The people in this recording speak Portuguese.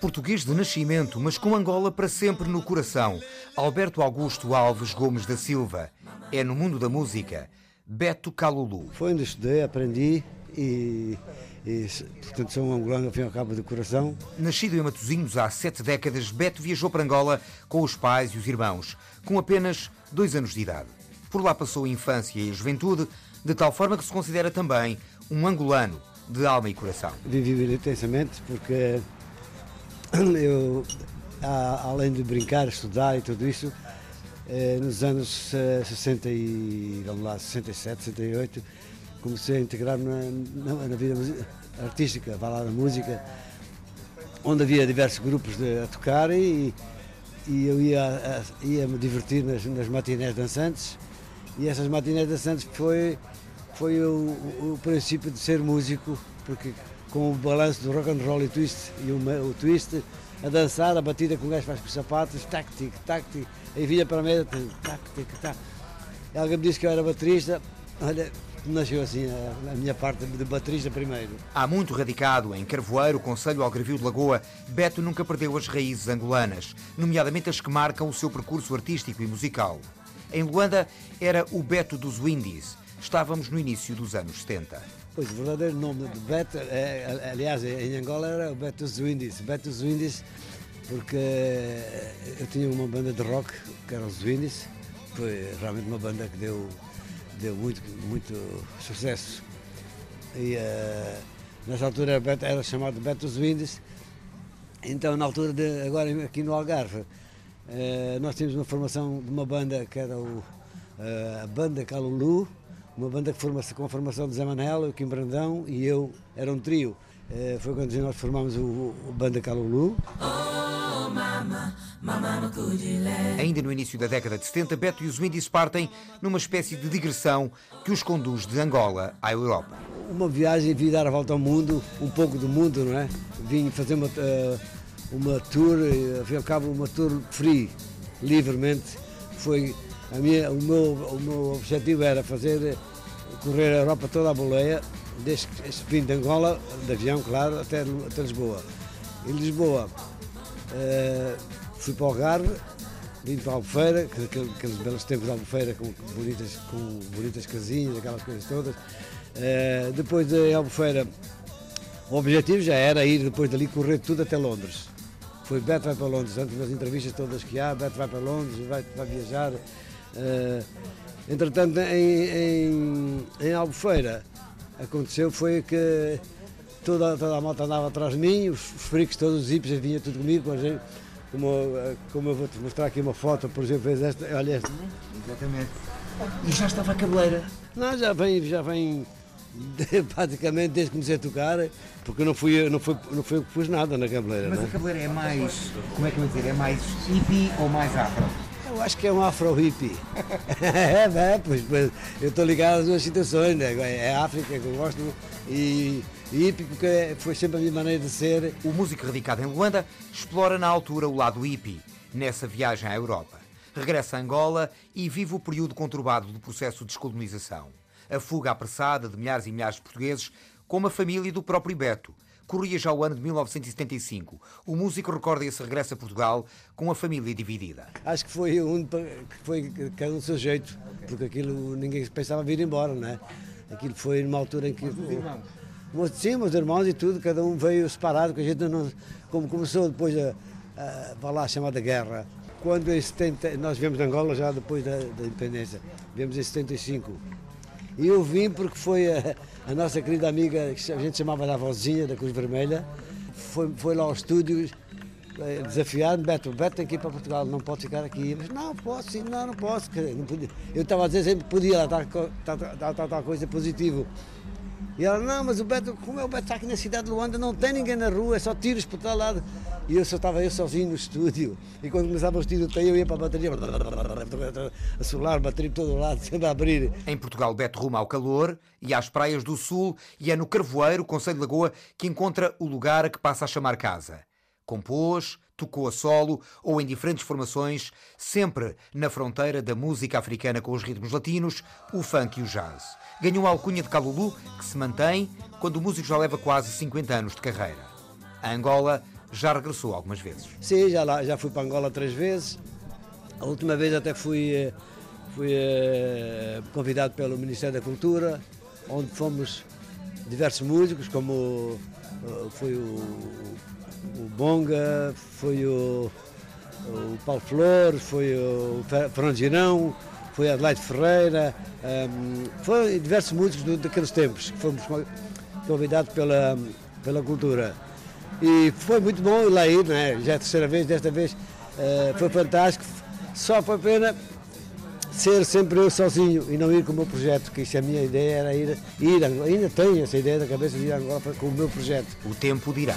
Português de nascimento, mas com Angola para sempre no coração. Alberto Augusto Alves Gomes da Silva. É no mundo da música. Beto Calulu. Foi onde estudei, aprendi e, e portanto sou um angolano ao fim e ao cabo do coração. Nascido em Matosinhos há sete décadas, Beto viajou para Angola com os pais e os irmãos, com apenas dois anos de idade. Por lá passou a infância e a juventude, de tal forma que se considera também um angolano de alma e coração. Vivi intensamente porque eu, além de brincar, estudar e tudo isso, eh, nos anos 60 e, vamos lá, 67, 68, comecei a integrar-me na, na, vida artística, vá lá na música, onde havia diversos grupos de, a tocar e, e eu ia, ia me divertir nas, nas matinés dançantes e essas matinés dançantes foi foi o, o, princípio de ser músico, porque com o balanço do rock and roll e twist, e o, o twist, a dançar, a batida com o gajo faz com os sapatos, tac, tic, tac, aí vinha para a mesa, tac, tic, tac. Alguém me disse que eu era baterista, olha, nasceu assim a, a, minha parte de baterista primeiro. Há muito radicado em Carvoeiro, Conselho Algarvio de Lagoa, Beto nunca perdeu as raízes angolanas, nomeadamente as que marcam o seu percurso artístico e musical. Em Luanda era o Beto dos Windies, Estávamos no início dos anos 70. Pois, o verdadeiro nome de Beto, é, aliás, em Angola era Beto Zwindis. Beto Zwindis, porque eu tinha uma banda de rock, que era os Zwindis. Foi realmente uma banda que deu, deu muito, muito sucesso. E uh, nessa altura era, Beto, era chamado Beto Zwindis. Então, na altura, de, agora aqui no Algarve, uh, nós tínhamos uma formação de uma banda que era o, uh, a Banda Calulu, uma banda que forma com a formação de Zé Manel, o Kim Brandão e eu, era um trio. Eh, foi quando nós formámos o, o Banda Calulu. Ainda no início da década de 70, Beto e os Windies partem numa espécie de digressão que os conduz de Angola à Europa. Uma viagem, vim dar a volta ao mundo, um pouco do mundo, não é? Vim fazer uma, eh, uma tour, ao fim e ao cabo, uma tour free, livremente. Foi a minha, o, meu, o meu objetivo era fazer, correr a Europa toda a boleia, desde que vim de Angola, de avião, claro, até, até Lisboa. Em Lisboa uh, fui para o Algarve, vim para Albufeira, aqueles belos tempos de Albufeira com bonitas, com bonitas casinhas, aquelas coisas todas. Uh, depois de Albufeira, o objetivo já era ir depois dali correr tudo até Londres. Foi Beto vai para Londres, antes das entrevistas todas que há, Beto vai para Londres, vai, vai viajar, Uh, entretanto, em, em, em Albufeira, aconteceu foi que toda, toda a malta andava atrás de mim, os, os fricos, todos os hippies vinham tudo comigo, como, como eu vou-te mostrar aqui uma foto, por exemplo, esta, olha esta. Exatamente. E já estava a cabeleira? Não, já vem, já vem praticamente desde que comecei a tocar, porque não fui, não foi, não foi eu que pus nada na cabeleira. Mas não? a cabeleira é mais, como é que eu vou dizer, é mais hippie ou mais afro? Eu acho que é um afro hippie. é, é, pois, pois eu estou ligado às duas situações, né? É África que eu gosto e hippie porque foi sempre a minha maneira de ser. O músico radicado em Luanda explora na altura o lado hippie, nessa viagem à Europa. Regressa a Angola e vive o período conturbado do processo de descolonização. A fuga apressada de milhares e milhares de portugueses com uma família do próprio Beto, Corria já o ano de 1975. O músico recorda esse regresso a Portugal com a família dividida. Acho que foi um que foi cada um do seu jeito, porque aquilo ninguém pensava vir embora, não é? Aquilo foi numa altura em que. Os sim, meus irmãos e tudo, cada um veio separado, que a gente não. Como começou depois a, a, a lá a chamada guerra, quando em 70, nós viemos de Angola já depois da, da independência, viemos em 75. E eu vim porque foi a, a nossa querida amiga, que a gente chamava da vozinha da Cruz Vermelha, foi, foi lá aos estúdios eh, desafiar-me, Beto, Beto tem que ir para Portugal, não pode ficar aqui. Mas não, posso, não, não posso. Não podia. Eu estava a dizer sempre podia lá estar, estar coisa positiva. E ela, não, mas o Beto, como é o Beto está aqui na cidade de Luanda, não tem ninguém na rua, é só tiros por todo lado. E eu só estava eu sozinho no estúdio. E quando começava o estúdio, eu ia para a bateria, a solar, bateria todo lado, sempre a abrir. Em Portugal, Beto ruma ao calor e às praias do sul, e é no Carvoeiro, Conselho de Lagoa, que encontra o lugar a que passa a chamar casa. Compôs, tocou a solo ou em diferentes formações, sempre na fronteira da música africana com os ritmos latinos, o funk e o jazz ganhou a alcunha de Calulu, que se mantém quando o músico já leva quase 50 anos de carreira. A Angola já regressou algumas vezes. Sim, já, lá, já fui para Angola três vezes. A última vez até fui, eh, fui eh, convidado pelo Ministério da Cultura, onde fomos diversos músicos, como eh, foi o, o Bonga, foi o, o Paulo Flores, foi o Fernando Girão, foi Adelaide Ferreira, um, ehm, foi diversos músicos daqueles tempos que fomos convidados pela, pela cultura. E foi muito bom lá ir, né? já é a terceira vez, desta vez uh, foi fantástico. Só foi pena ser sempre eu sozinho e não ir com o meu projeto, que isso é a minha ideia era ir, ir ainda tenho essa ideia da cabeça de ir agora com o meu projeto. O tempo dirá.